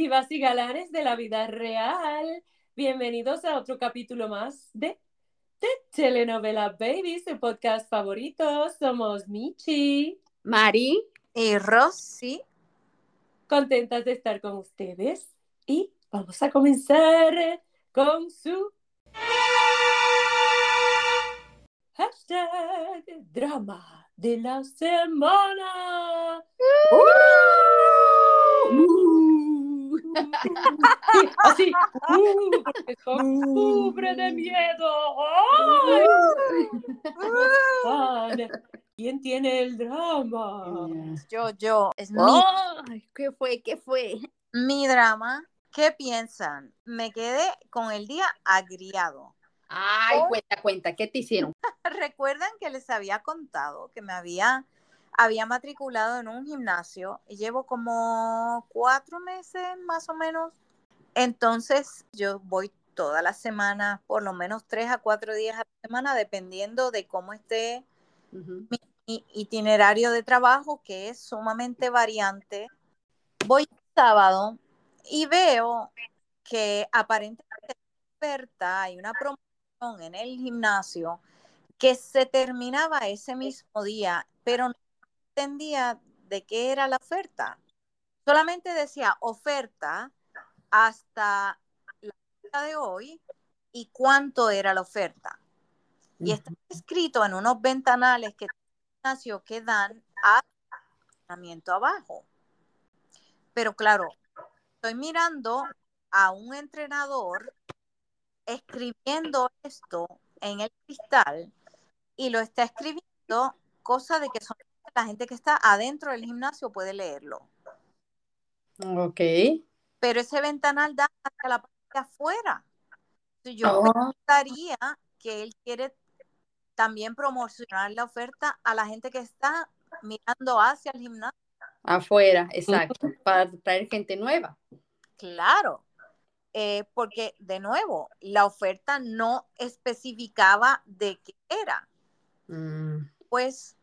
Divas y galanes de la vida real. Bienvenidos a otro capítulo más de, de Telenovela Baby, su podcast favorito. Somos Michi, Mari y Rosy. Contentas de estar con ustedes y vamos a comenzar con su hashtag drama de la semana. Uh. Así, uh, porque son cubre de miedo. ¡Ay! Fan. ¿Quién tiene el drama? Yo, yo, es mi, Ay, ¿Qué fue? ¿Qué fue? mi drama. ¿Qué piensan? Me quedé con el día agriado. Ay, cuenta, cuenta, ¿qué te hicieron? Recuerdan que les había contado que me había, había matriculado en un gimnasio y llevo como cuatro meses más o menos. Entonces yo voy toda la semana, por lo menos tres a cuatro días a la semana, dependiendo de cómo esté mi itinerario de trabajo, que es sumamente variante. Voy el sábado y veo que aparentemente hay una oferta, hay una promoción en el gimnasio que se terminaba ese mismo día, pero no entendía de qué era la oferta. Solamente decía oferta hasta la fecha de hoy y cuánto era la oferta. Y está escrito en unos ventanales que gimnasio que dan a abajo. Pero claro, estoy mirando a un entrenador escribiendo esto en el cristal y lo está escribiendo, cosa de que solamente la gente que está adentro del gimnasio puede leerlo. Ok. Pero ese ventanal da hacia la parte de afuera. Yo Oh. pensaría que él quiere también promocionar la oferta a la gente que está mirando hacia el gimnasio. Afuera, exacto, para traer gente nueva. Claro, eh, porque de nuevo, la oferta no especificaba de qué era. Mm, Pues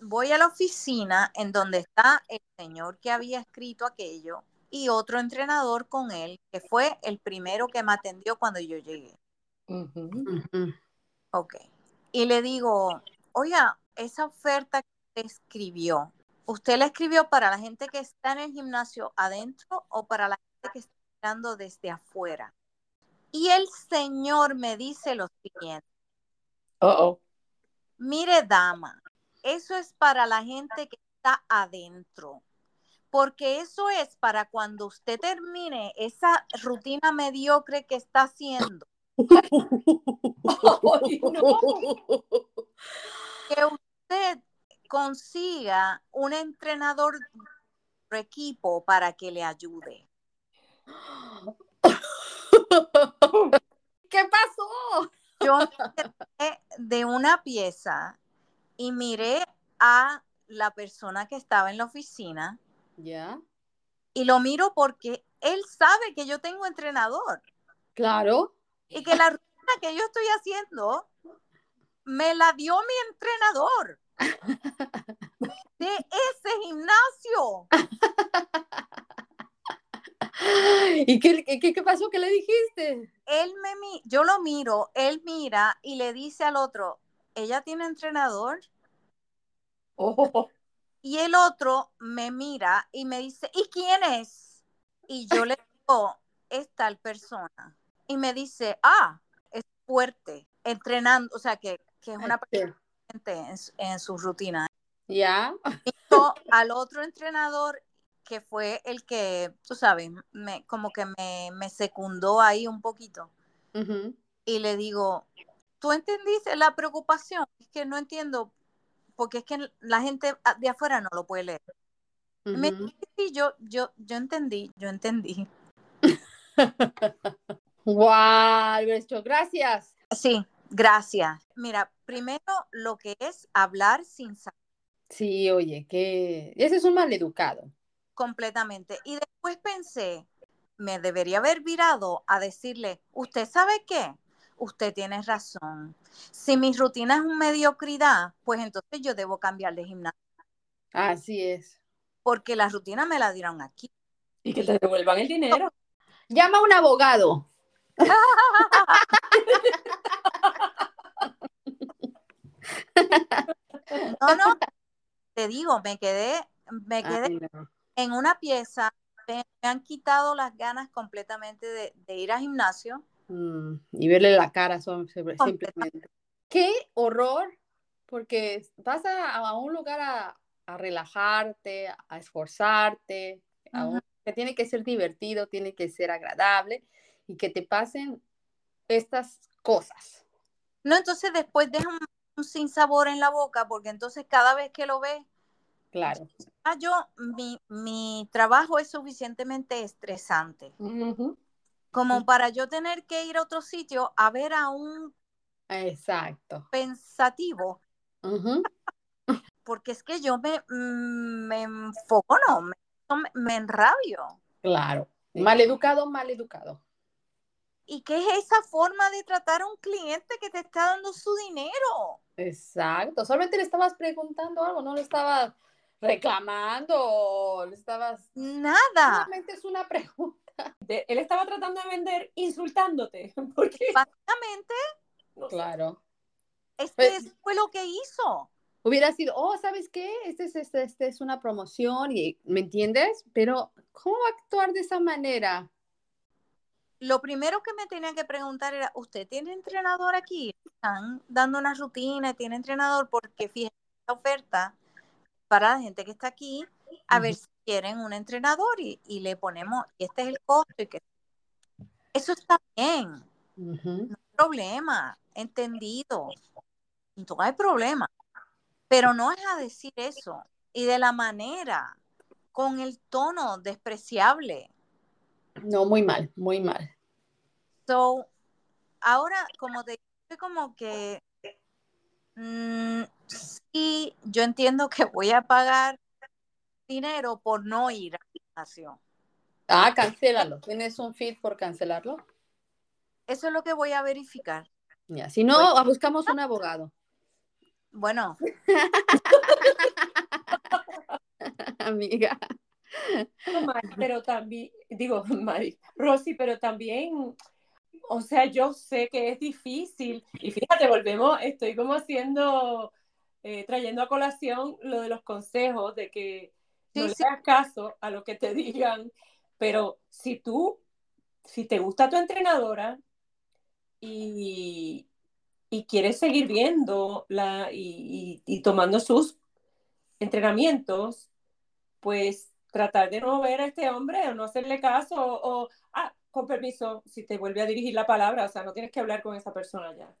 voy a la oficina en donde está el señor que había escrito aquello y otro entrenador con él, que fue el primero que me atendió cuando yo llegué. Ok. Y le digo, oiga, esa oferta que usted escribió, ¿usted la escribió para la gente que está en el gimnasio adentro o para la gente que está mirando desde afuera? Y el señor me dice lo siguiente, Oh, oh. mire dama, eso es para la gente que está adentro, porque eso es para cuando usted termine esa rutina mediocre que está haciendo. Que usted consiga un entrenador de equipo para que le ayude. ¿Qué pasó? Yo me de una pieza y miré a la persona que estaba en la oficina Ya, y lo miro porque él sabe que yo tengo entrenador claro. y que la rutina que yo estoy haciendo me la dio mi entrenador de ese gimnasio. ¿Y qué, qué, qué pasó? ¿Qué le dijiste? él me yo lo miro, él mira y le dice al otro, ella tiene entrenador. Oh, Y el otro me mira y me dice, ¿y quién es? Y yo le digo, es tal persona. Y me dice, ah, es fuerte, entrenando, o sea, que, que es una persona fuerte en, su- en su rutina. Ya, Yo al otro entrenador que fue el que, tú sabes, me, como que me, me secundó ahí un poquito. y le digo, ¿tú entendiste la preocupación? Es que no entiendo, porque es que la gente de afuera no lo puede leer. Yo, yo, yo entendí, yo entendí. Wow, gracias. Sí, gracias. Mira, primero lo que es hablar sin saber Sí, oye, que ese es un maleducado. completamente. Y después pensé, me debería haber virado a decirle, ¿usted sabe qué? Usted tiene razón. Si mi rutina es una mediocridad, pues entonces yo debo cambiar de gimnasio. Así es. porque la rutina me la dieron aquí. Y que te devuelvan el dinero. Llama a un abogado. No, no, te digo, me quedé, me quedé Ay, no. en una pieza, me, me han quitado las ganas completamente de, de ir al gimnasio. Mm, y verle la cara son- simplemente. Qué horror, porque vas a, a un lugar a, a relajarte, a esforzarte, a un- que tiene que ser divertido, tiene que ser agradable y que te pasen estas cosas. No, entonces después deja un, un sinsabor en la boca, porque entonces cada vez que lo ves, Claro. ah, yo, mi, mi trabajo es suficientemente estresante. Como para yo tener que ir a otro sitio a ver a un Exacto. pensativo, porque es que yo me, mm, me enfoco, me, me, enrabio. Claro. Mal educado, mal educado. ¿Y qué es esa forma de tratar a un cliente que te está dando su dinero? Exacto. Solamente le estabas preguntando algo, no le estabas reclamando le estabas... Nada. Solamente es una pregunta. De- él estaba tratando de vender insultándote. Porque Básicamente. Claro. es que Pues- eso fue lo que hizo. Hubiera sido, oh, ¿sabes qué? Este es, este, este es una promoción, y, ¿me entiendes? Pero, ¿cómo va a actuar de esa manera? Lo primero que me tenían que preguntar era, ¿usted tiene entrenador aquí? Están dando una rutina, tiene entrenador, porque fíjense la oferta para la gente que está aquí, a ver Ujú. si quieren un entrenador y, y le ponemos, y este es el costo. Y que... Eso está bien, Ujú. problema, entendido. No hay problema. Pero no es a decir eso. Y de la manera, con el tono despreciable. No, muy mal, muy mal. So, ahora, como te digo, como que mm, sí, yo entiendo que voy a pagar dinero por no ir a gimnasio. Ah, cancélalo. ¿Tienes un feed por cancelarlo? Eso es lo que voy a verificar. Ya, si no, buscamos un abogado. Bueno, Amiga. Mari, pero también, digo, Mari, Rosy, pero también, o sea, yo sé que es difícil. Y fíjate, volvemos, estoy como haciendo, eh, trayendo a colación lo de los consejos, de que no Sí, le hagas caso a lo que te digan, pero si tú, si te gusta tu entrenadora y, y quieres seguir viendo la, y, y- y tomando sus entrenamientos, pues tratar de no ver a este hombre o no hacerle caso o, o, ah, con permiso, si te vuelve a dirigir la palabra, o sea, no tienes que hablar con esa persona ya.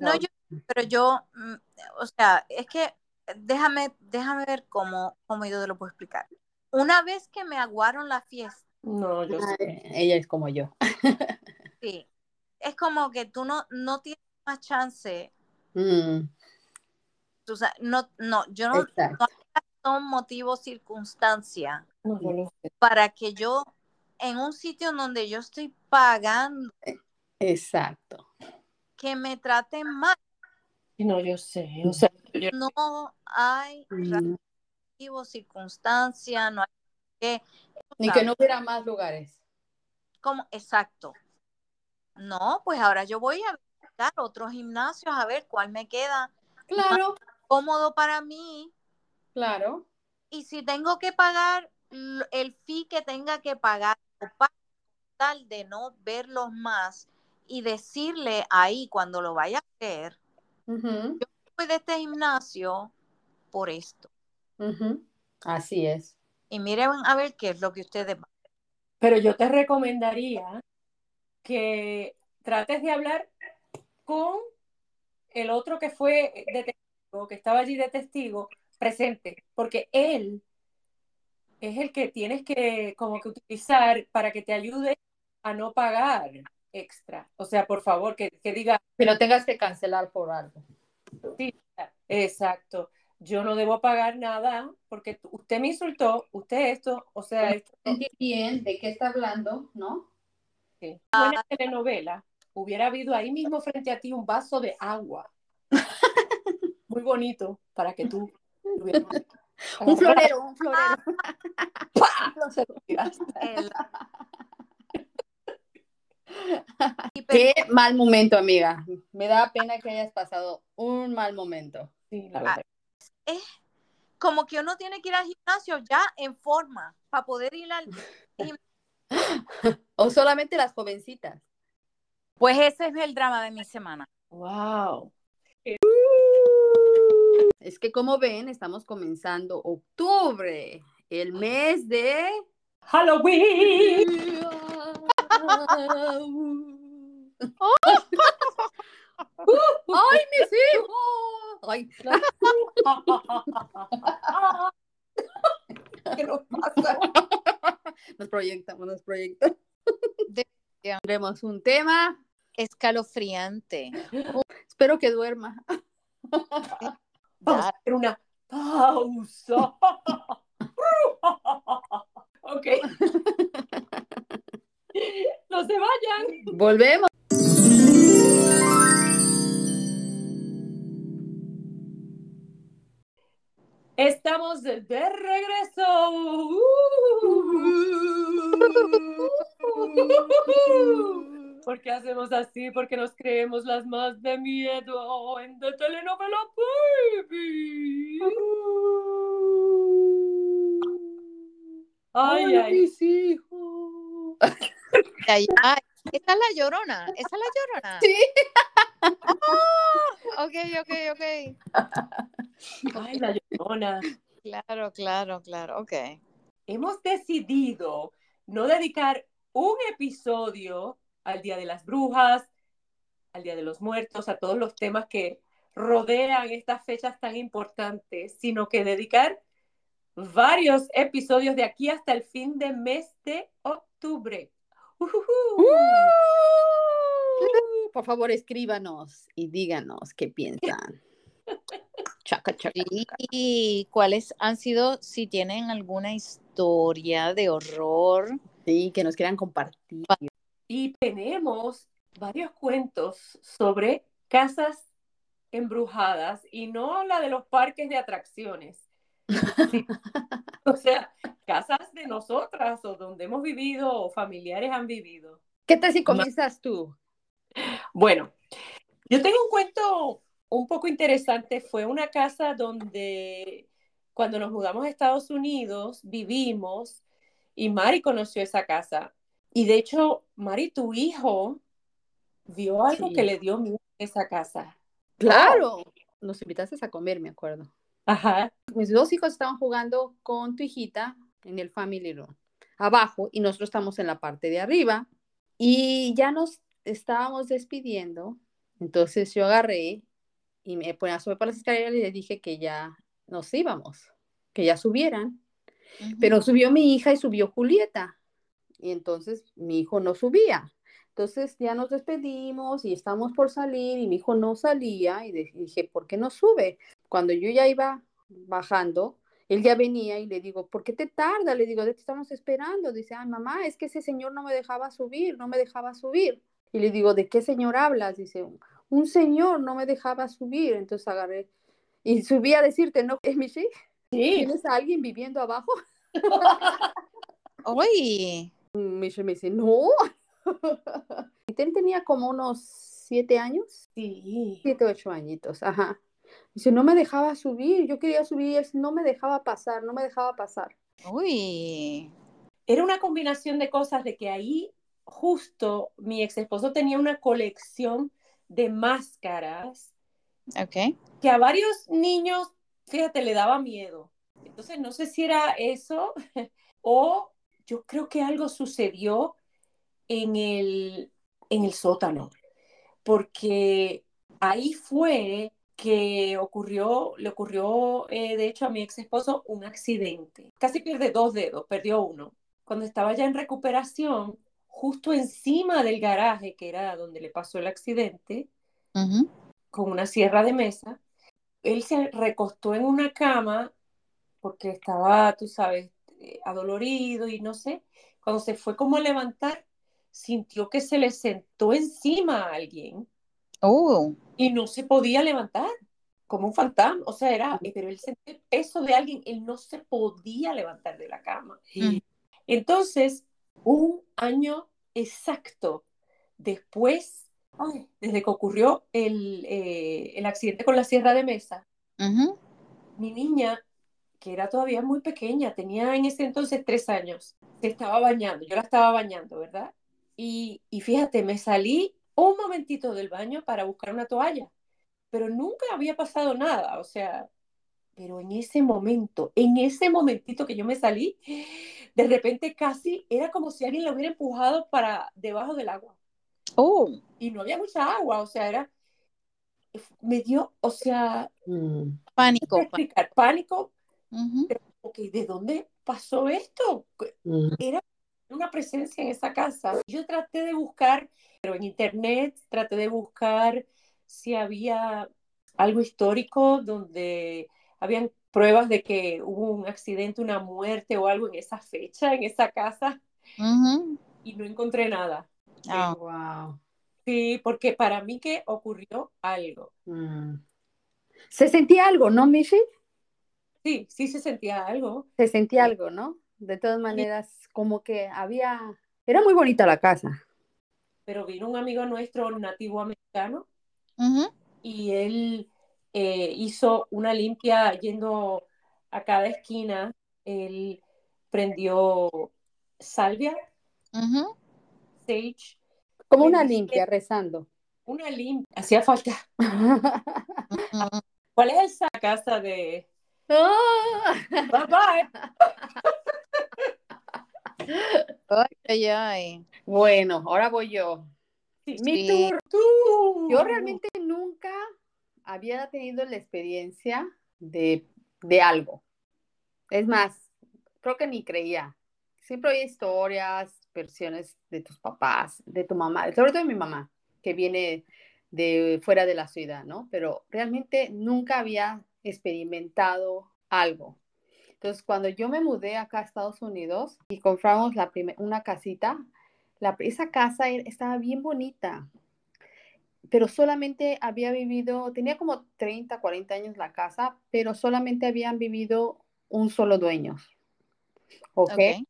no, yo, pero yo, mm, o sea, es que déjame, déjame ver cómo, cómo yo te lo puedo explicar. Una vez que me aguaron la fiesta, No, yo sé. Ay, Ella es como yo. sí, es como que tú no, no tienes más chance. Mm, Tú sa- no, no, yo no, exacto. son motivo, circunstancia No, sé. para que yo, en un sitio donde yo estoy pagando, Exacto. que me traten mal, No, yo sé. O sea, yo- no hay Mm, motivo, circunstancia, no hay que, Ni que no hubiera más lugares. como, exacto. No, pues ahora yo voy a visitar otros gimnasios a ver cuál me queda Claro, cómodo para mí claro. y si tengo que pagar el fee que tenga que pagar tal de no verlos más y decirle ahí cuando lo vaya a Ujú, voy de este gimnasio por esto. Así es. Y miren a ver qué es lo que ustedes van. Pero yo te recomendaría que trates de hablar con el otro que fue de testigo, que estaba allí de testigo, presente, porque él es el que tienes que como que utilizar para que te ayude a no pagar extra. O sea, por favor, que, que diga, Que no tengas que cancelar por algo. sí, exacto, yo no debo pagar nada porque usted me insultó, usted esto, o sea, esto bien de qué está hablando, ¿no? Sí. Buena telenovela. Hubiera habido ahí mismo frente a ti un vaso de agua. Muy bonito para que tú. Un florero, un florero. Qué mal momento, amiga. Me da pena que hayas pasado un mal momento. Sí, la Ah, verdad. como que uno tiene que ir al gimnasio ya en forma para poder ir al... O solamente las jovencitas. Pues ese es el drama de mi semana. Wow. Es que como ven, estamos comenzando octubre, el mes de... Halloween. ¡Ay, mis hijos! Ay, ¿Qué nos pasa? nos proyectamos, nos proyectamos. Tendremos un tema. Escalofriante. Espero que duerma. Vamos a hacer una pausa. ok. No se vayan. Volvemos. Estamos de regreso. ¿Por qué hacemos así? Porque nos creemos las más de miedo en The Telenovela Baby. Ay, Ay, ay. mis hijos. Ay, esa es la llorona. Esa es la llorona. Sí. Ok, ok, ok. Ay, la llorona. Claro, claro, claro. Ok. Hemos decidido no dedicar un episodio al Día de las Brujas, al Día de los Muertos, a todos los temas que rodean estas fechas tan importantes, sino que dedicar varios episodios de aquí hasta el fin de mes de octubre. Por favor, escríbanos y díganos qué piensan. Chaca, chaca. Sí, ¿Y cuáles han sido, si tienen alguna historia de horror? Sí, que nos quieran compartir. Y tenemos varios cuentos sobre casas embrujadas y no la de los parques de atracciones. O sea, casas de nosotras o donde hemos vivido o familiares han vivido. ¿Qué tal si comienzas tú? Bueno, yo tengo un cuento un poco interesante. Fue una casa donde cuando nos mudamos a Estados Unidos vivimos y Mari conoció esa casa. Y de hecho, Mari, tu hijo, vio algo Sí. que le dio miedo a esa casa. Claro. Nos invitaste a comer, me acuerdo. Ajá. Mis dos hijos estaban jugando con tu hijita en el family room, abajo, y nosotros estamos en la parte de arriba. Y ya nos estábamos despidiendo. Entonces yo agarré y me ponía a subir por las escaleras y les dije que ya nos íbamos, que ya subieran. Pero subió mi hija y subió Julieta. Y entonces mi hijo no subía. Entonces ya nos despedimos y estamos por salir y mi hijo no salía y dije, ¿por qué no sube? Cuando yo ya iba bajando, él ya venía y le digo, ¿por qué te tarda? Le digo, te estamos esperando. Dice, ay, mamá, es que ese señor no me dejaba subir, no me dejaba subir. Y le digo, ¿de qué señor hablas? Dice, un señor no me dejaba subir. Entonces agarré y subí a decirte, ¿no, Michi? Sí. ¿Tienes a alguien viviendo abajo? Oye, Michelle me dice, no. Y él tenía como unos siete años, Sí. siete, ocho añitos, ajá. Dice, no me dejaba subir, yo quería subir y él no me dejaba pasar, no me dejaba pasar. uy. Era una combinación de cosas de que ahí justo mi ex esposo tenía una colección de máscaras Ok. que a varios niños, fíjate, le daba miedo. Entonces, no sé si era eso o yo creo que algo sucedió en el, en el sótano, porque ahí fue que ocurrió, le ocurrió, eh, de hecho, a mi ex esposo un accidente. Casi pierde dos dedos, perdió uno. Cuando estaba ya en recuperación, justo encima del garaje, que era donde le pasó el accidente, Ujú. con una sierra de mesa. Él se recostó en una cama porque estaba, tú sabes, eh, adolorido y no sé. Cuando se fue como a levantar, sintió que se le sentó encima a alguien Y no se podía levantar. como un fantasma, o sea, era, pero él sentía el peso de alguien, él no se podía levantar de la cama. Mm. Entonces, un año exacto después, ay, desde que ocurrió el, eh, el accidente con la sierra de mesa, mi niña, que era todavía muy pequeña, tenía en ese entonces tres años, se estaba bañando, yo la estaba bañando, ¿verdad? Y, y fíjate, me salí un momentito del baño para buscar una toalla, pero nunca había pasado nada, o sea, pero en ese momento, en ese momentito que yo me salí, de repente casi era como si alguien la hubiera empujado para debajo del agua. Oh, Y no había mucha agua, o sea, era, me dio, o sea, Mm. pánico. explicar, pánico, Ujú. ok, ¿de dónde pasó esto? Mm. Era una presencia en esa casa. Yo traté de buscar, pero en internet traté de buscar si había algo histórico donde habían pruebas de que hubo un accidente, una muerte o algo en esa fecha, en esa casa, y no encontré nada. Ah, Wow. Sí, porque para mí que ocurrió algo. Mm. Se sentía algo, ¿no, Michi? Sí, sí se sentía algo. Se sentía Sí. algo, ¿no? De todas maneras, como que había... Era muy bonita la casa. Pero vino un amigo nuestro nativo americano y él eh, hizo una limpia yendo a cada esquina. Él prendió salvia, sage, Como una limpia, rezando. una limpia. Hacía falta. ¿Cuál es esa casa de... Bye bye. Ay. Bueno, ahora voy yo. Sí, Mi Sí. tour. Tú. Yo realmente nunca había tenido la experiencia de, de algo. Es más, creo que ni creía. Siempre hay historias, versiones de tus papás, de tu mamá, sobre todo de mi mamá, que viene de fuera de la ciudad, ¿no? Pero realmente nunca había experimentado algo. Entonces, cuando yo me mudé acá a Estados Unidos y compramos la una casita, la, esa casa e- estaba bien bonita, pero solamente había vivido, tenía como 30, 40 años la casa, pero solamente habían vivido un solo dueño. ¿Ok? Ok.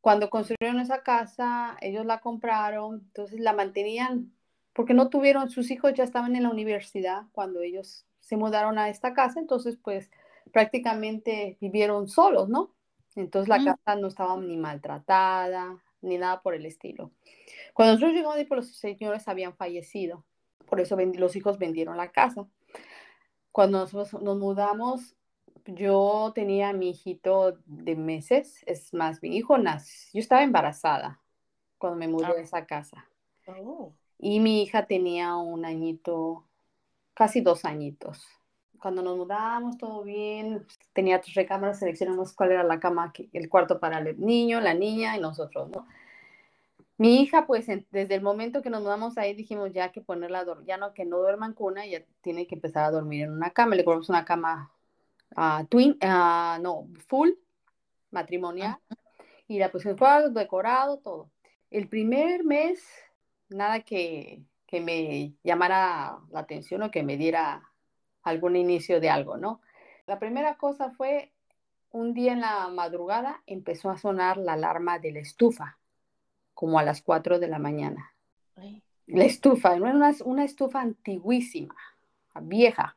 Cuando construyeron esa casa, ellos la compraron, entonces la mantenían, porque no tuvieron, sus hijos ya estaban en la universidad cuando ellos se mudaron a esta casa, entonces pues prácticamente vivieron solos, ¿no? Entonces la Mm. casa no estaba ni maltratada, ni nada por el estilo. Cuando nosotros llegamos pues los señores habían fallecido, por eso los hijos vendieron la casa. Cuando nosotros nos mudamos, yo tenía a mi hijito de meses, es más, mi hijo nació, yo estaba embarazada cuando me mudé Ah. a esa casa. Oh. Y mi hija tenía un añito, casi dos añitos. Cuando nos mudamos, todo bien. Tenía tres recámaras, seleccionamos cuál era la cama, el cuarto para el niño, la niña y nosotros, ¿no? Mi hija, pues en- desde el momento que nos mudamos ahí, dijimos ya que ponerla ya no, que no duerma en cuna, ya tiene que empezar a dormir en una cama. Le compramos una cama ah, twin, ah, no, full, matrimonial. Y la pusimos todo decorado, todo. El primer mes, nada que, que me llamara la atención o que me diera algún inicio de algo, ¿no? La primera cosa fue, un día en la madrugada empezó a sonar la alarma de la estufa, como a las 4 de la mañana. La estufa, era una, una estufa antiguísima, vieja,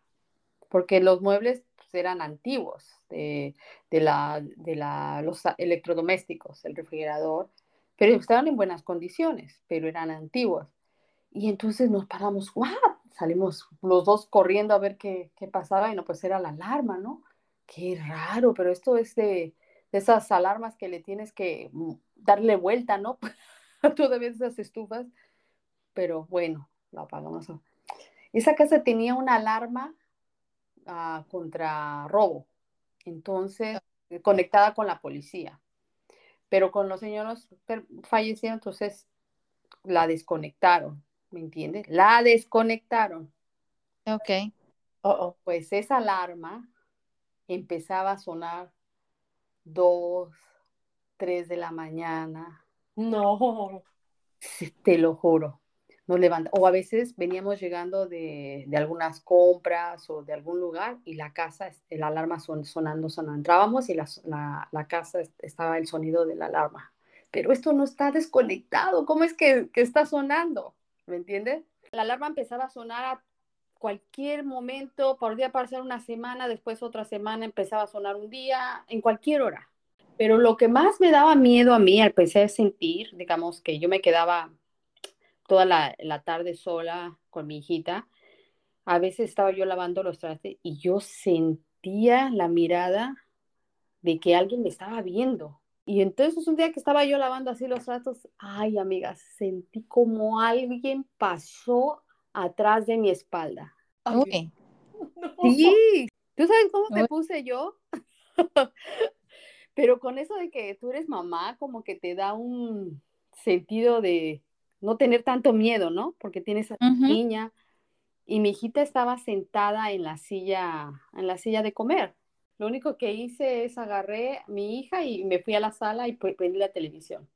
porque los muebles pues, eran antiguos, de, de, la, de la, los electrodomésticos, el refrigerador, pero estaban en buenas condiciones, pero eran antiguos. Y entonces nos paramos, ¡guau! Salimos los dos corriendo a ver qué, qué pasaba y no, pues era la alarma, ¿no? Qué raro, pero esto es de, de esas alarmas que le tienes que mm, darle vuelta, ¿no? Todavía esas estufas, pero bueno, lo apagamos. Esa casa tenía una alarma uh, contra robo, entonces conectada con la policía, pero con los señores fallecieron, entonces la desconectaron, ¿me entiendes? La desconectaron. Ok. Uh -oh. Pues esa alarma empezaba a sonar dos, tres de la mañana. No. Te lo juro. nos levanta, o a veces veníamos llegando de, de, algunas compras o de algún lugar y la casa, la alarma son, sonando, sonando. Entrábamos y la, la, la, casa estaba el sonido de la alarma. Pero esto no está desconectado, ¿cómo es que, que está sonando? ¿Me entiendes? La alarma empezaba a sonar a cualquier momento, podría pasar una semana, después otra semana empezaba a sonar un día, en cualquier hora. Pero lo que más me daba miedo a mí al empecé a sentir, digamos que yo me quedaba toda la, la, tarde sola con mi hijita, a veces estaba yo lavando los trastes y yo sentía la mirada de que alguien me estaba viendo. Y entonces un día que estaba yo lavando así los trastos, ay amigas, sentí como alguien pasó atrás de mi espalda. Uy. Sí, ¿tú sabes cómo me puse yo? Pero con eso de que tú eres mamá, como que te da un sentido de no tener tanto miedo, ¿no? Porque tienes a tu niña y mi hijita estaba sentada en la silla, en la silla de comer. Lo único que hice es agarré a mi hija y me fui a la sala y prendí la televisión.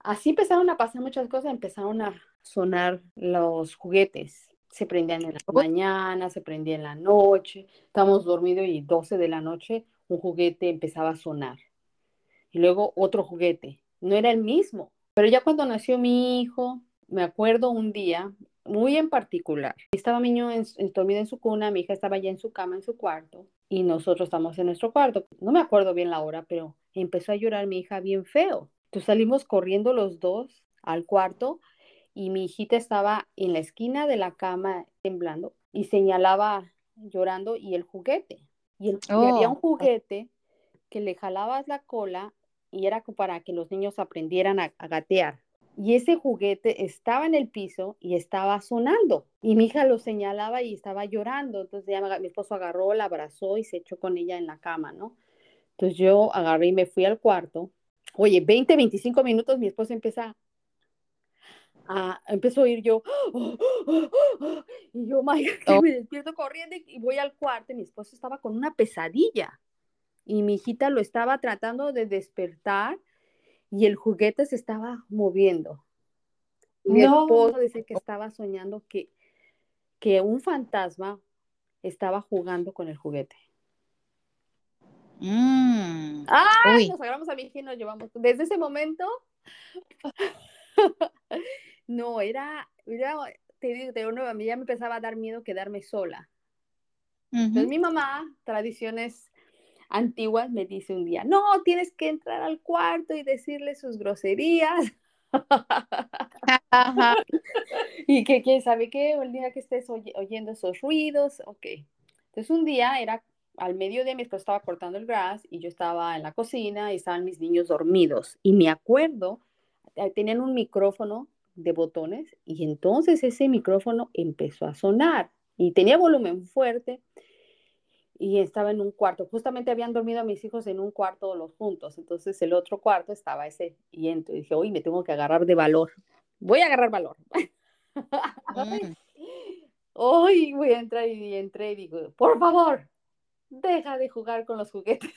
Así empezaron a pasar muchas cosas, empezaron a sonar los juguetes. Se prendían en la mañana, se prendían en la noche. Estábamos dormidos y 12 de la noche un juguete empezaba a sonar. Y luego otro juguete. No era el mismo. Pero ya cuando nació mi hijo, me acuerdo un día muy en particular. Estaba mi niño en, dormido en su cuna, mi hija estaba ya en su cama, en su cuarto, y nosotros estamos en nuestro cuarto. No me acuerdo bien la hora, pero empezó a llorar mi hija bien feo. Entonces salimos corriendo los dos al cuarto y mi hijita estaba en la esquina de la cama temblando y señalaba llorando y el juguete. Y, el, había un oh. juguete que le jalabas la cola y era para que los niños aprendieran a, gatear. Y ese juguete estaba en el piso y estaba sonando. Y mi hija lo señalaba y estaba llorando. Entonces ya mi esposo agarró, la abrazó y se echó con ella en la cama, ¿no? Entonces yo agarré y me fui al cuarto Oye, 20, 25 minutos mi esposo empieza a, empezó a oír yo, y yo, oh. me despierto corriendo y voy al cuarto y mi esposo estaba con una pesadilla y mi hijita lo estaba tratando de despertar y el juguete se estaba moviendo. Mi esposo dice que estaba soñando que, que un fantasma estaba jugando con el juguete. Mm. ¡Ah! Nos agarramos a mi hija y nos llevamos. Desde ese momento, no, era, era te digo, te a mí ya me empezaba a dar miedo quedarme sola. Entonces mi mamá, tradiciones antiguas, me dice un día, no, tienes que entrar al cuarto y decirle sus groserías. y que quién sabe qué, el día que estés oyendo esos ruidos, ok. Entonces un día era al mediodía mi esposo estaba cortando el gras y yo estaba en la cocina y estaban mis niños dormidos. Y me acuerdo, eh, tenían un micrófono de botones y entonces ese micrófono empezó a sonar y tenía volumen fuerte y estaba en un cuarto. Justamente habían dormido a mis hijos en un cuarto los juntos, entonces el otro cuarto estaba ese y entonces dije, uy, me tengo que agarrar de valor. Voy a agarrar valor. Hoy mm. voy a entrar y entré y digo, por favor, deja de jugar con los juguetes.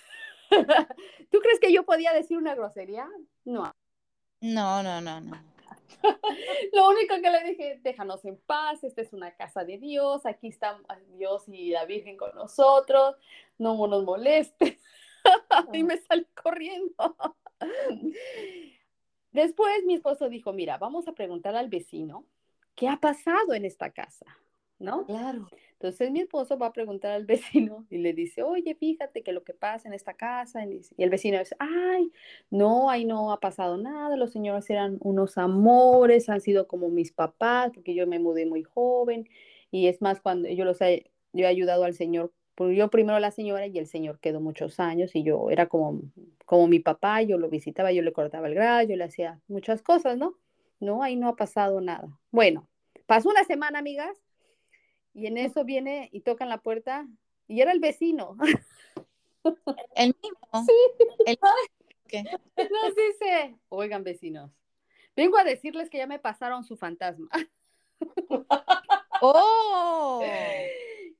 ¿Tú crees que yo podía decir una grosería? No. No, no, no, no. Lo único que le dije, déjanos en paz, esta es una casa de Dios, aquí está Dios y la Virgen con nosotros, no nos moleste. y me salí corriendo. Después mi esposo dijo, mira, vamos a preguntar al vecino qué ha pasado en esta casa, ¿no? Claro. Entonces mi esposo va a preguntar al vecino y le dice, oye, fíjate que lo que pasa en esta casa. Y el vecino dice, ay, no, ahí no ha pasado nada, los señores eran unos amores, han sido como mis papás, porque yo me mudé muy joven. Y es más, cuando yo los he, yo he ayudado al Señor, pues yo primero a la señora y el Señor quedó muchos años y yo era como, como mi papá, yo lo visitaba, yo le cortaba el gras, yo le hacía muchas cosas, ¿no? No, ahí no ha pasado nada. Bueno, pasó una semana, amigas, y en eso viene y tocan la puerta y era el vecino. El mismo. Sí. Nos dice, oigan vecinos, vengo a decirles que ya me pasaron su fantasma. Oh.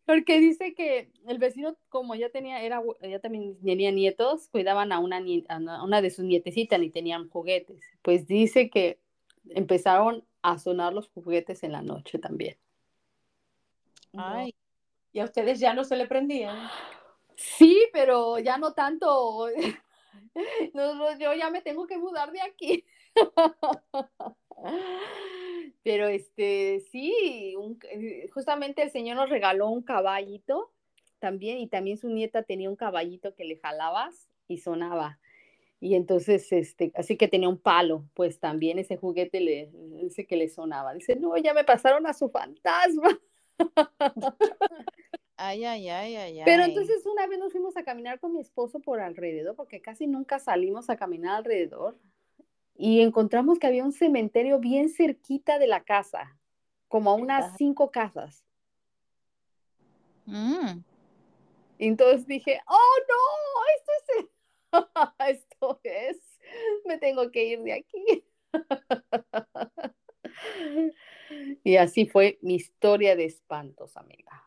Porque dice que el vecino, como ya tenía, era, ya también tenía nietos, cuidaban a una, a una de sus nietecitas y tenían juguetes. Pues dice que empezaron a sonar los juguetes en la noche también. Ay, ¿Y a ustedes ya no se le prendían? Sí, pero ya no tanto. No, no, yo ya me tengo que mudar de aquí. Pero este, sí, un- eh, justamente el señor nos regaló un caballito también y también su nieta tenía un caballito que le jalabas y sonaba. Y entonces, este, así que tenía un palo, pues también ese juguete le, ese que le sonaba. Dice, no, ya me pasaron a su fantasma. ay, ay, ay, ay, Pero entonces una vez nos fuimos a caminar con mi esposo por alrededor, porque casi nunca salimos a caminar alrededor, y encontramos que había un cementerio bien cerquita de la casa, como a unas cinco casas. Mm, Y entonces dije, oh no, esto es, esto es, me tengo que ir de aquí. Y así fue mi historia de espantos, amiga.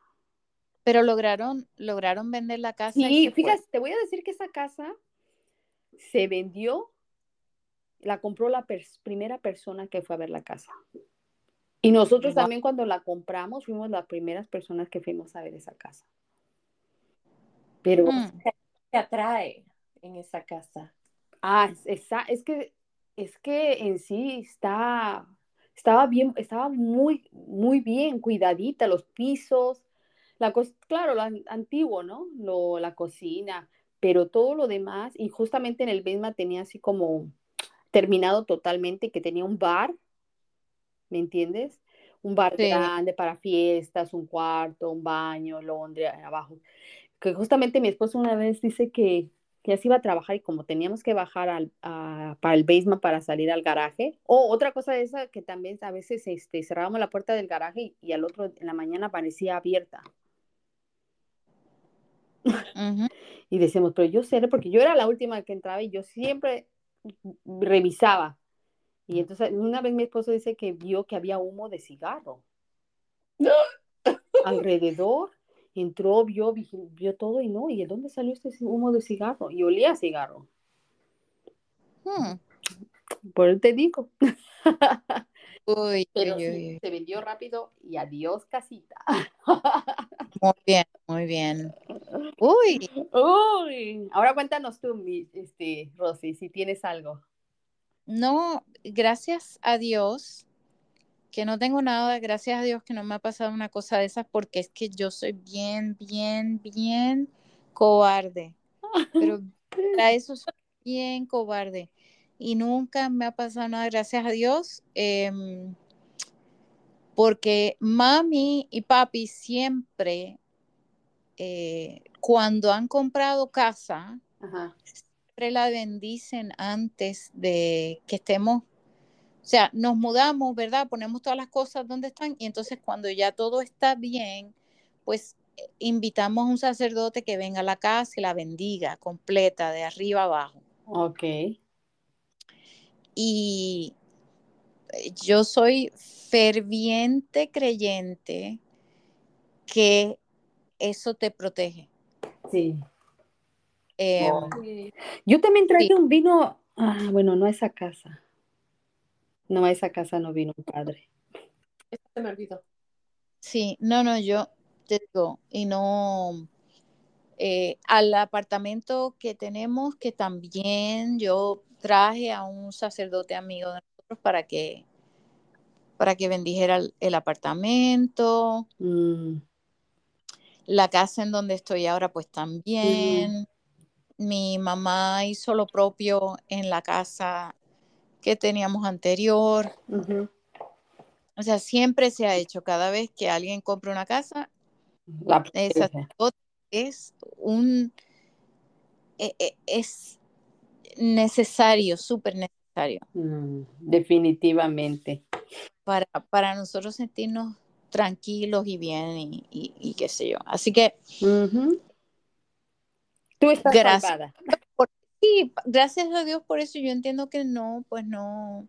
Pero lograron, lograron vender la casa. y Sí, fue. fíjate, te voy a decir que esa casa se vendió, la compró la pers- primera persona que fue a ver la casa. Y nosotros también cuando la compramos fuimos las primeras personas que fuimos a ver esa casa. Pero, Mm, ¿Qué atrae en esa casa? ah, es que, es que en sí está, estaba bien, estaba muy, muy bien cuidadita, los pisos, la claro, lo an- antiguo, ¿no? Lo, la cocina, pero todo lo demás, y justamente en el basement tenía así como terminado totalmente, que tenía un bar, ¿me entiendes? Un bar Sí. grande para fiestas, un cuarto, un baño, Londres abajo. Que justamente mi esposo una vez dice que, que así iba a trabajar y como teníamos que bajar al, a- para el basement para salir al garaje. O otra cosa de esa que también a veces este, cerrábamos la puerta del garaje y, y al otro en la mañana parecía abierta. Y decimos, pero yo sé, porque yo era la última que entraba y yo siempre revisaba. Y entonces una vez mi esposo dice que vio que había humo de cigarro alrededor. Entró, vio, vi- vio todo y no, ¿y de dónde salió este humo de cigarro? Y olía a cigarro. Mm. Por eso te digo. Uy, Pero uy, sí, uy, uy. se vendió rápido y adiós casita. Muy bien, muy bien. Uy, Uy, ahora cuéntanos tú, mi, este, Rosy, si tienes algo. no, gracias a Dios que no tengo nada, gracias a Dios que no me ha pasado una cosa de esas porque es que yo soy bien, bien, bien cobarde. Pero para eso soy bien cobarde. Y nunca me ha pasado nada, gracias a Dios. em, porque mami y papi siempre, eh, cuando han comprado casa, Ajá. siempre la bendicen antes de que estemos, o sea, nos mudamos, ¿verdad? Ponemos todas las cosas donde están y entonces cuando ya todo está bien, pues eh, invitamos a un sacerdote que venga a la casa y la bendiga completa, de arriba abajo. Ok. Y eh, yo soy ferviente creyente que eso te protege. Sí. Em. Yo también traje Sí. un vino, ah, bueno, no a esa casa. No a esa casa no vino un padre. Eso se me olvidó. Sí, no, no, yo te digo, y no, eh, al apartamento que tenemos, que también yo traje a un sacerdote amigo de nosotros para que, para que bendijera el, el apartamento, Mm, la casa en donde estoy ahora, pues también. Mi mamá hizo lo propio en la casa que teníamos anterior. O sea, siempre se ha hecho, cada vez que alguien compra una casa, La sacerdote es un e- e- es necesario, súper necesario Mm, definitivamente. para, para nosotros sentirnos tranquilos y bien y, y- y qué sé yo. Así que. Tú estás Gracias. salvada. Sí, gracias a Dios por eso yo entiendo que no, pues no,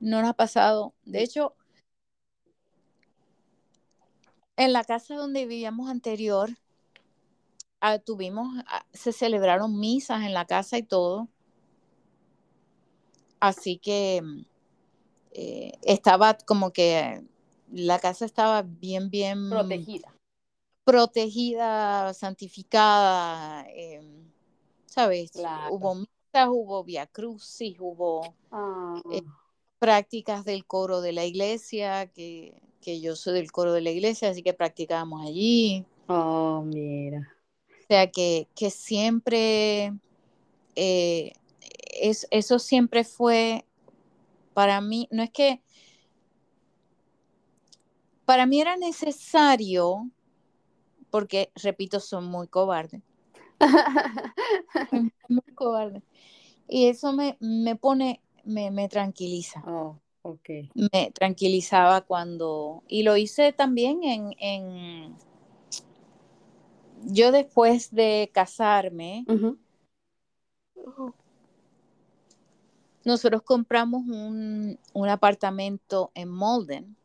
no nos ha pasado. De hecho, en la casa donde vivíamos anterior, ah, tuvimos, ah, se celebraron misas en la casa y todo. Así que, mm, eh, estaba como que la casa estaba bien, bien Protegida. protegida, santificada, eh, ¿sabes? Claro. Hubo misas, hubo via crucis, hubo Ah, Eh, prácticas del coro de la iglesia, que, que yo soy del coro de la iglesia, así que practicábamos allí. oh, mira. O sea, que, que siempre, eh, es, eso siempre fue, para mí, no es que, para mí era necesario, porque, repito, son muy cobardes, muy cobardes. Y eso me, me pone, me, me tranquiliza. oh, ok. me tranquilizaba cuando, y lo hice también en, en yo después de casarme, nosotros compramos un, un apartamento en Molden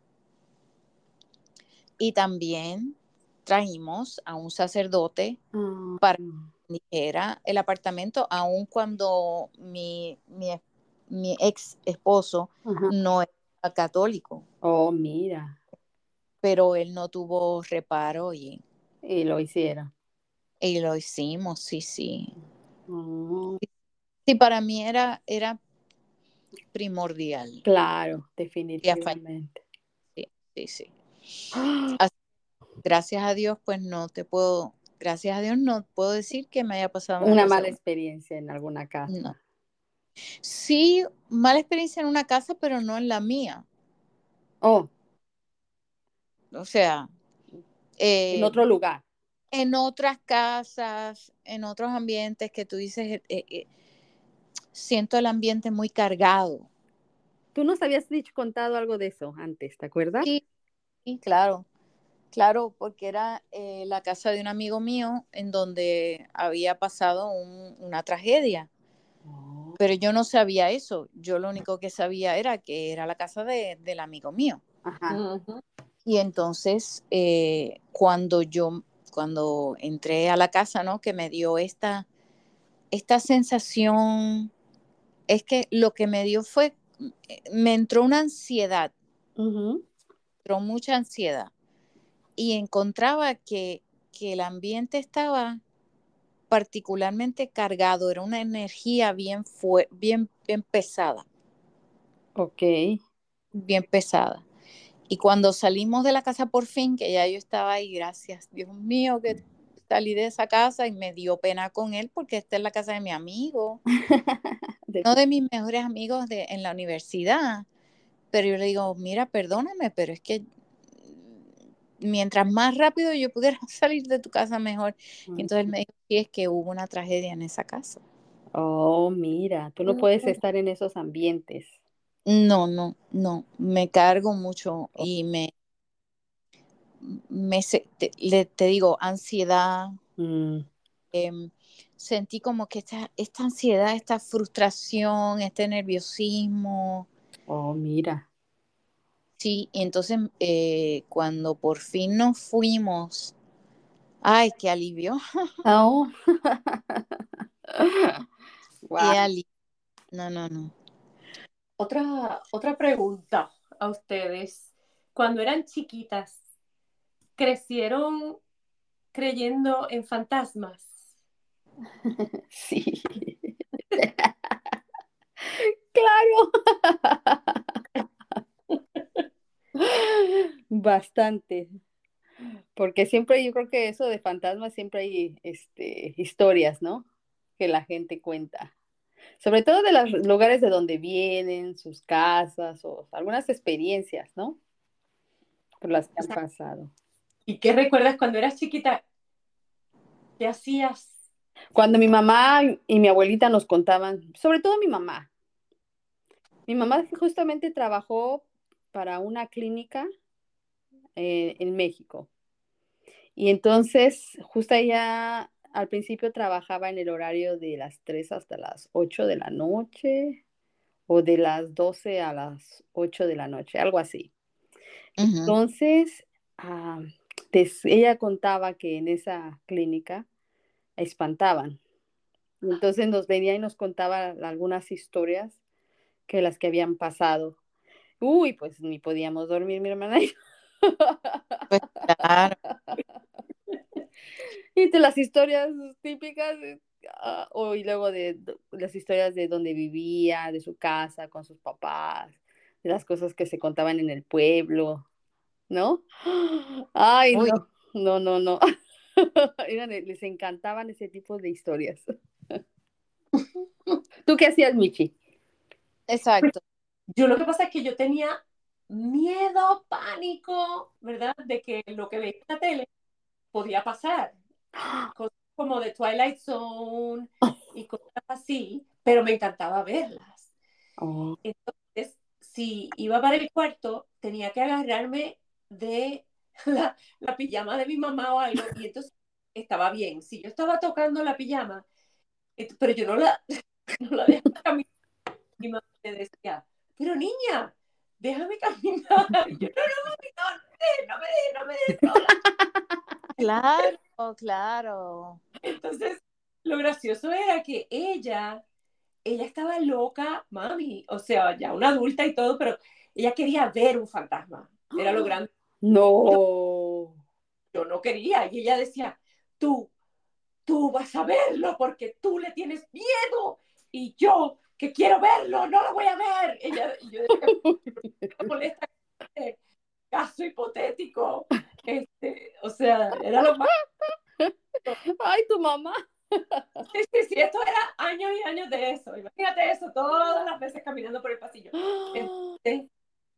y también trajimos a un sacerdote Ah, Para- era el apartamento, aun cuando mi, mi, mi ex esposo ajá. no era católico, Oh, mira. pero él no tuvo reparo y, Y lo hiciera. y lo hicimos, sí, sí. Oh, Sí, para mí era, era primordial. claro, definitivamente. Sí, sí. Ah, Gracias a Dios, pues no te puedo, gracias a Dios no puedo decir que me haya pasado Una mala experiencia en alguna casa. No. Sí, mala experiencia en una casa, pero no en la mía. Oh, O sea, eh, en otro lugar. en otras casas, en otros ambientes que tú dices, eh, eh, siento el ambiente muy cargado. Tú nos habías dicho, contado algo de eso antes, ¿te acuerdas? Sí, sí, claro, claro, porque era eh, la casa de un amigo mío en donde había pasado un- una tragedia, Oh, pero yo no sabía eso, yo lo único que sabía era que era la casa de- del amigo mío. Ajá. Y entonces, eh, cuando yo, cuando entré a la casa, ¿no? Que me dio esta, esta sensación, es que lo que me dio fue, eh, me entró una ansiedad, Ujú. entró mucha ansiedad. Y encontraba que, que el ambiente estaba particularmente cargado, era una energía bien, fue, bien, bien pesada, Ok. bien pesada. Y cuando salimos de la casa por fin, que ya yo estaba ahí, gracias, Dios mío, que salí de esa casa y me dio pena con él porque esta es la casa de mi amigo, De- no de mis mejores amigos de, en la universidad. Pero yo le digo, mira, perdóname, pero es que mientras más rápido yo pudiera salir de tu casa, mejor. Y entonces me dijo, sí, es que hubo una tragedia en esa casa. Oh, mira, tú no puedes estar en esos ambientes. No, no, no, me cargo mucho y me, me te, le- te digo, ansiedad, Mm, em, sentí como que esta, esta ansiedad, esta frustración, este nerviosismo, Oh, mira. Sí, y entonces eh, cuando por fin nos fuimos, ay, qué alivio, Oh. qué Wow. alivio, no, no, no. Otra, otra pregunta a ustedes. Cuando eran chiquitas, ¿crecieron creyendo en fantasmas? Sí. Claro. Bastante. Porque siempre yo creo que eso de fantasmas siempre hay este, historias, ¿no? Que la gente cuenta. Sobre todo de los lugares de donde vienen, sus casas o algunas experiencias, ¿no? Por las que han pasado. ¿Y qué recuerdas cuando eras chiquita? ¿Qué hacías? Cuando mi mamá y mi abuelita nos contaban, sobre todo mi mamá. Mi mamá justamente trabajó para una clínica eh, en México. Y entonces, justo ella al principio trabajaba en el horario de las 3 hasta las 8 de la noche o de las 12 a las 8 de la noche, algo así. Entonces, ah, des- ella contaba que en esa clínica espantaban. Entonces nos venía y nos contaba algunas historias que las que habían pasado. Uy, pues ni podíamos dormir mi hermana y yo. Pues claro. Y de las historias típicas, o y luego de las historias de donde vivía, de su casa, con sus papás, de las cosas que se contaban en el pueblo, ¿no? Ay, Uy. no, no, no, no. Les encantaban ese tipo de historias. ¿Tú qué hacías, Michi? Exacto. Yo lo que pasa es que yo tenía miedo, pánico, ¿verdad? De que lo que veía en la tele podía pasar. Cosas como de Twilight Zone y cosas así, pero me encantaba verlas. Oh, Entonces, si iba para el cuarto, tenía que agarrarme de la, la pijama de mi mamá o algo, y entonces estaba bien. Si yo estaba tocando la pijama, pero yo no la, no la dejaba caminar, mi mamá me decía, pero niña, déjame caminar. Yo, no, no, mami, no, no me dejes, no me dejes, no me dejes sola". Claro, claro. Entonces, lo gracioso era que ella, ella estaba loca, mami, o sea, ya una adulta y todo, pero ella quería ver un fantasma. Era lo grande. no. Yo no quería. Y ella decía, tú, tú vas a verlo porque tú le tienes miedo. Y yo, que quiero verlo, no lo voy a ver. Ella, y yo decía, me molesta este caso hipotético. Este, o sea, era lo más Ay, tu mamá. Sí, sí, sí, esto era años y años de eso. Imagínate eso, todas las veces caminando por el pasillo. Sí,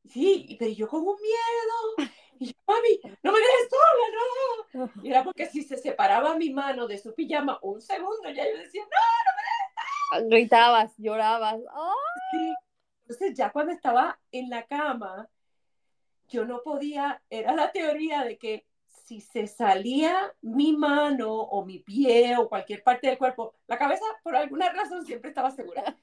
Sí, pero yo con un miedo. Y yo, mami, no me dejes sola, no. Y era porque si se separaba mi mano de su pijama un segundo, ya yo decía, no. Gritabas, llorabas. ¡Ah! Sí. Entonces ya cuando estaba en la cama, yo no podía, era la teoría de que si se salía mi mano o mi pie o cualquier parte del cuerpo, la cabeza por alguna razón siempre estaba segura.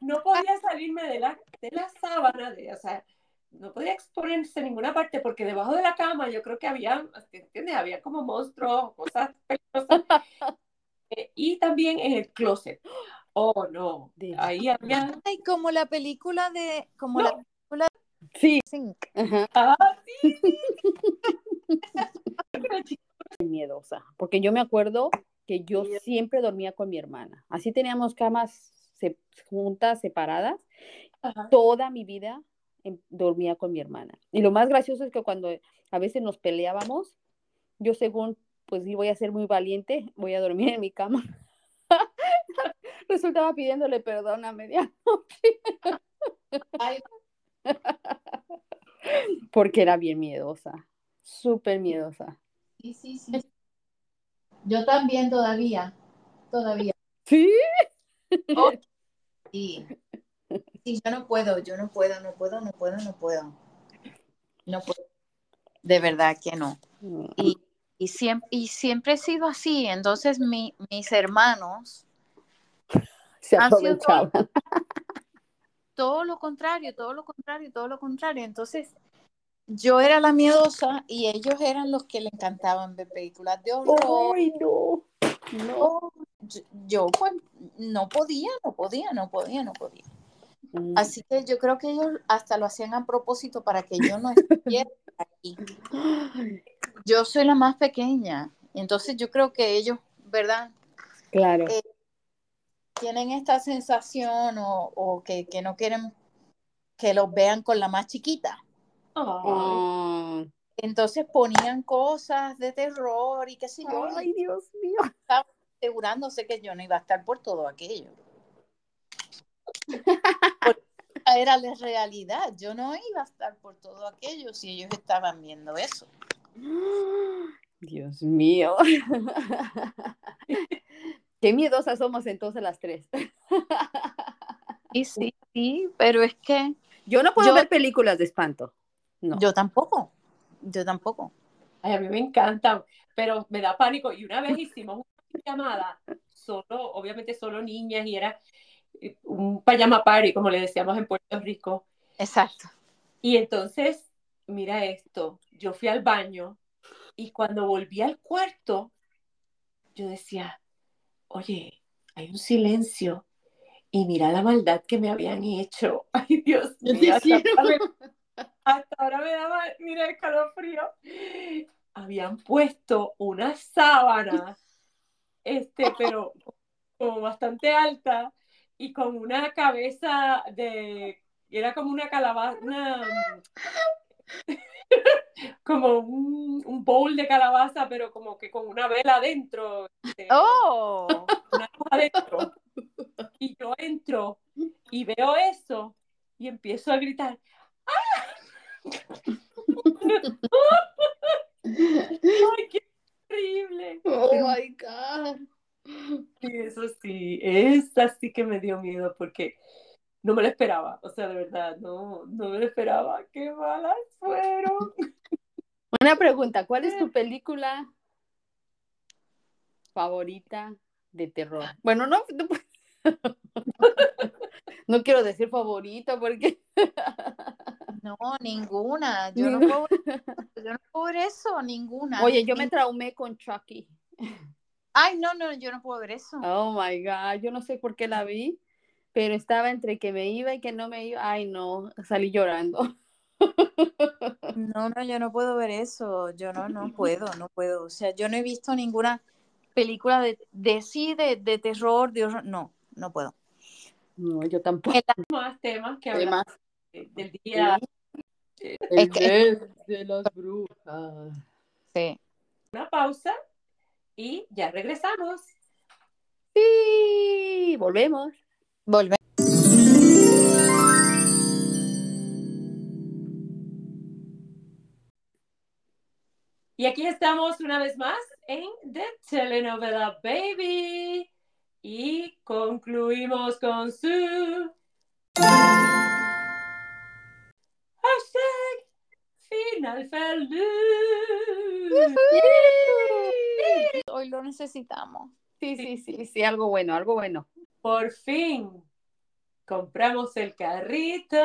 No podía salirme de la, de la sábana, de, o sea, no podía exponerse en ninguna parte porque debajo de la cama yo creo que había, ¿entiendes? Había como monstruos, cosas peligrosas. Eh, y también en el closet. Oh, no. Ahí había... Ay, como la película de, como No. la película Sí. de Sync. Ajá. Ah, sí. miedosa, porque yo me acuerdo que yo Sí. siempre dormía con mi hermana. Así teníamos camas se- juntas, separadas. Ajá. Toda mi vida em, dormía con mi hermana. Y lo más gracioso es que cuando a veces nos peleábamos, yo según, pues sí, voy a ser muy valiente, voy a dormir en mi cama. Resultaba pidiéndole perdón a medianoche porque era bien miedosa, súper miedosa. Sí, sí, sí. Yo también todavía, todavía. ¿Sí? Sí. Sí, yo no puedo, yo no puedo, no puedo, no puedo, no puedo. No puedo. De verdad que no. Y, y, siempre, y siempre he sido así. Entonces mi- mis hermanos, Se Han sido todo lo contrario, todo lo contrario, todo lo contrario. Entonces yo era la miedosa y ellos eran los que le encantaban ver películas de horror. ¡Ay, no! No. Yo, yo, pues no podía, no podía, no podía, no podía. Mm. Así que yo creo que ellos hasta lo hacían a propósito para que yo no estuviera aquí. Yo soy la más pequeña, entonces yo creo que ellos, ¿verdad? Claro. Eh, Tienen esta sensación o, o que, que no quieren que los vean con la más chiquita. Ah. Entonces ponían cosas de terror y qué sé yo, Ay, Dios mío. asegurándose que yo no iba a estar por todo aquello. Porque era la realidad, yo no iba a estar por todo aquello si ellos estaban viendo eso. Dios mío. Qué miedosas somos entonces las tres. Y sí, sí, pero es que Yo no puedo Yo- ver películas de espanto. No. yo tampoco, yo tampoco. Ay, a mí me encantan, pero me da pánico. Y una vez hicimos una llamada, solo, obviamente solo niñas, y era eh, un pajama party, como le decíamos en Puerto Rico. Exacto. Y entonces, mira esto, yo fui al baño y cuando volví al cuarto, yo decía, oye, hay un silencio. y mira la maldad que me habían hecho. Ay, Dios ¿Qué te mío, hasta, ahora me- hasta ahora me daba, mira, escalofrío. Habían puesto una sábana, este, pero como bastante alta y con una cabeza de, era como una calabaza, una- como un, un bowl de calabaza, pero como que con una vela adentro. este, ¡Oh! una luz adentro. Y yo entro y veo eso y empiezo a gritar. ¡Ay, qué terrible! Oh my God. Sí, eso sí, esa sí que me dio miedo porque no me lo esperaba. O sea, de verdad, no, no me lo esperaba. ¡Qué malas fueron! Una pregunta, ¿cuál es tu película favorita de terror? Bueno, no, no, no quiero decir favorita porque No, ninguna. Yo no, puedo, yo no puedo ver eso, ninguna. Oye, yo me traumé con Chucky. Ay, no, no, yo no puedo ver eso. Oh my God, yo no sé por qué la vi, pero estaba entre que me iba y que no me iba. Ay, no, salí llorando. No, no, yo no puedo ver eso. Yo no, no puedo, no puedo. O sea, yo no he visto ninguna película de, de sí, de, de terror, de horror. No, no puedo. No, yo tampoco. Más temas que hablar Además, de- del día. el Es que- mes de las brujas. Sí. Una pausa y ya regresamos. Sí, volvemos. Volvemos. Y aquí estamos una vez más en The Telenovela Baby. Y concluimos con su hashtag final feliz. Hoy lo necesitamos. Sí, sí, sí, sí, algo bueno, algo bueno. Por fin compramos el carrito.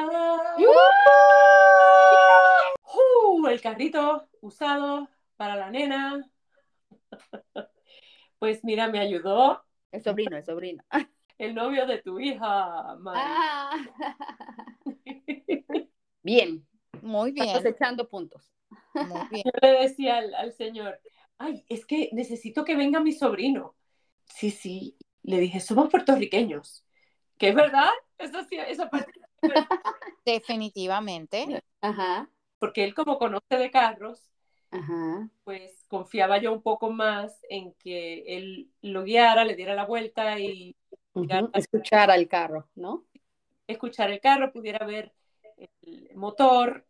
¡Uh! el carrito usado para la nena. Pues mira, me ayudó El sobrino, el sobrino. el novio de tu hija, Mari. Ah. Bien, Muy bien, cosechando puntos. muy bien. Yo le decía al, al señor, ay, es que necesito que venga mi sobrino. Sí, sí. Le dije, somos puertorriqueños. ¿Que es verdad? Eso sí, esa parte. Definitivamente. Ajá, Porque él como conoce de carros, ajá. pues confiaba yo un poco más en que él lo guiara, le diera la vuelta y Ujú, Escuchar al carro, ¿no? escuchar el carro, pudiera ver el motor.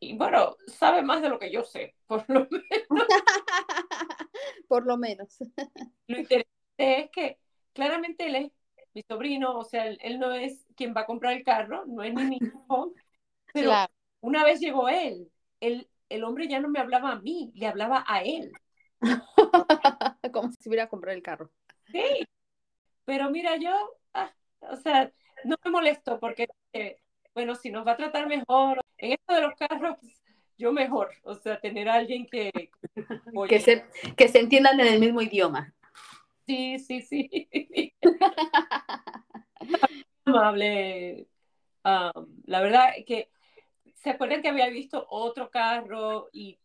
Y bueno, sabe más de lo que yo sé. Por lo menos Por lo menos. lo interesante es que claramente él es mi sobrino, o sea, él, él no es quien va a comprar el carro, no es ni mi hijo, pero Claro. una vez llegó él, el, el hombre ya no me hablaba a mí, le hablaba a él. Como si hubiera comprado el carro. Sí, pero mira, yo, ah, o sea, no me molesto porque, eh, bueno, si nos va a tratar mejor, en esto de los carros, yo mejor, o sea, tener a alguien que, oye, Que se, que se entiendan en el mismo idioma. Sí, sí, sí, amable, um, la verdad que, ¿se acuerdan que había visto otro carro y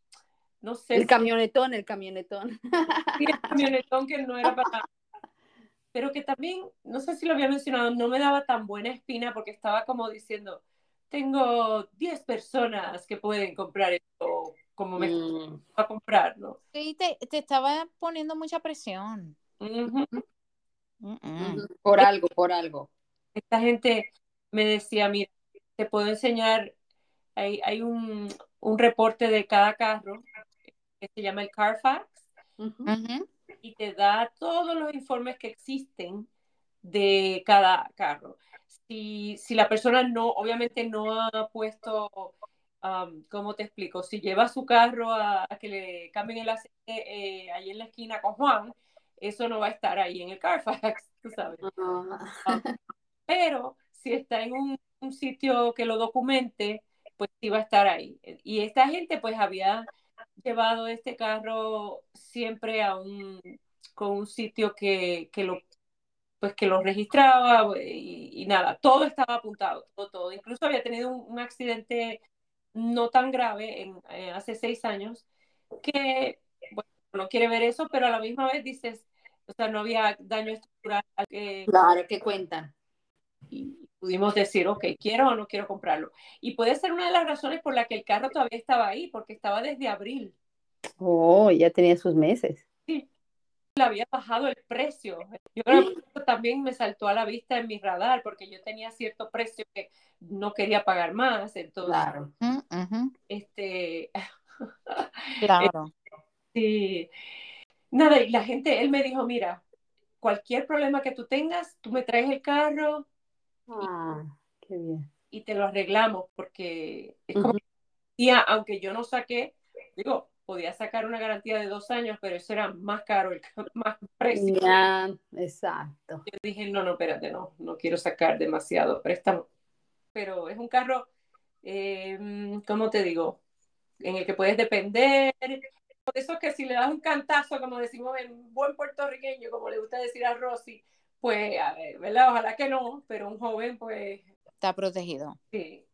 no sé El si- camionetón, el camionetón. Sí, el camionetón que no era para. Pero que también, no sé si lo había mencionado, no me daba tan buena espina porque estaba como diciendo, tengo 10 personas que pueden comprar esto, como me Mm, va a comprar, ¿no? Sí, te, te estaba poniendo mucha presión. Por algo, por algo. Esta gente me decía, mira, te puedo enseñar, hay, hay un, un reporte de cada carro que se llama el Carfax. Y te da todos los informes que existen de cada carro. Si, si la persona no, obviamente no ha puesto, um, ¿cómo te explico? Si lleva su carro a, a que le cambien el aceite eh, ahí en la esquina con Juan, eso no va a estar ahí en el Carfax, tú sabes. Ah, Pero si está en un, un sitio que lo documente, pues sí va a estar ahí. Y esta gente pues había llevado este carro siempre a un, con un sitio que, que lo pues que lo registraba y, y nada, todo estaba apuntado, todo, todo. Incluso había tenido un, un accidente no tan grave en, eh, hace seis años que, bueno, no quiere ver eso, pero a la misma vez dices, o sea, no había daño estructural. eh, Claro, ¿qué cuentan? y pudimos decir, ok, quiero o no quiero comprarlo. Y puede ser una de las razones por la que el carro todavía estaba ahí, porque estaba desde abril. Oh, ya tenía sus meses. Le había bajado el precio. Yo creo que eso también me saltó a la vista en mi radar, porque yo tenía cierto precio que no quería pagar más. Entonces, Claro. Este, Claro. sí. Nada, y la gente, él me dijo, mira, cualquier problema que tú tengas, tú me traes el carro Ah, qué bien. y te lo arreglamos, porque es como Ujú. decía, aunque yo no saqué, digo, podía sacar una garantía de dos años, pero eso era más caro, el, más precio. Ya, exacto. Yo dije, no, no, espérate, no, no quiero sacar demasiado préstamo. Pero es un carro, eh, ¿cómo te digo? En el que puedes depender. Por eso es que si le das un cantazo, como decimos en buen puertorriqueño, como le gusta decir a Rosy, pues, a ver, ¿verdad? Ojalá que no, pero un joven, pues, Está protegido. sí.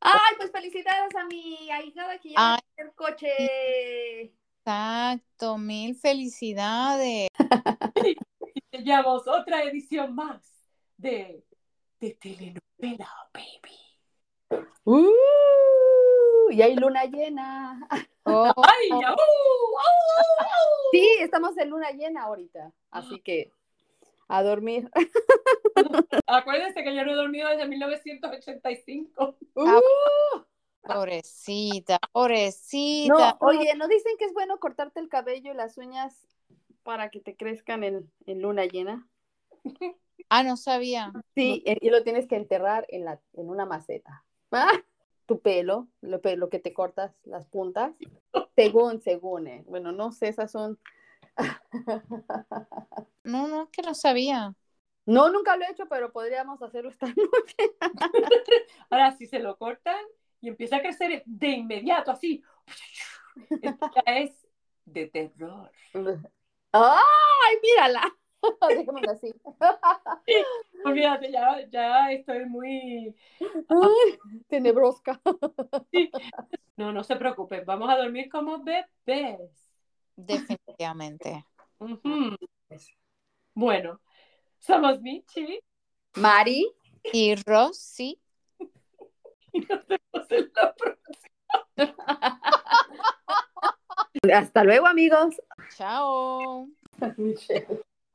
Ay, pues felicidades a mi ahijada que ya tener coche. Exacto, mil felicidades. Teníamos otra edición más de, de telenovela, baby. Uh, y hay luna llena. Oh, ¡Ay! ya, uh, uh, uh. Sí, estamos en luna llena ahorita, así que a dormir. Acuérdense que yo no he dormido desde 1985. Ah, Uh, pobrecita, pobrecita. no, oye, ¿no dicen que es bueno cortarte el cabello y las uñas para que te crezcan en, en luna llena? Ah, no sabía. Sí, eh, y lo tienes que enterrar en, la, en una maceta. Ah, Tu pelo, lo, lo que te cortas las puntas, según, según, eh. Bueno, no sé, esas son... No, no, es que no sabía. No, nunca lo he hecho, pero podríamos hacerlo esta noche. Ahora, si se lo cortan y empieza a crecer de inmediato, así, es de terror. ¡Ay, mírala! Dejémoslo así. Olvídate, ya, ya estoy muy... Ay, tenebrosca. No, no se preocupen, vamos a dormir como bebés. Definitivamente. Bueno, somos Michi Mari, Y Rosy, y nos vemos en la próxima. hasta luego, amigos. chao.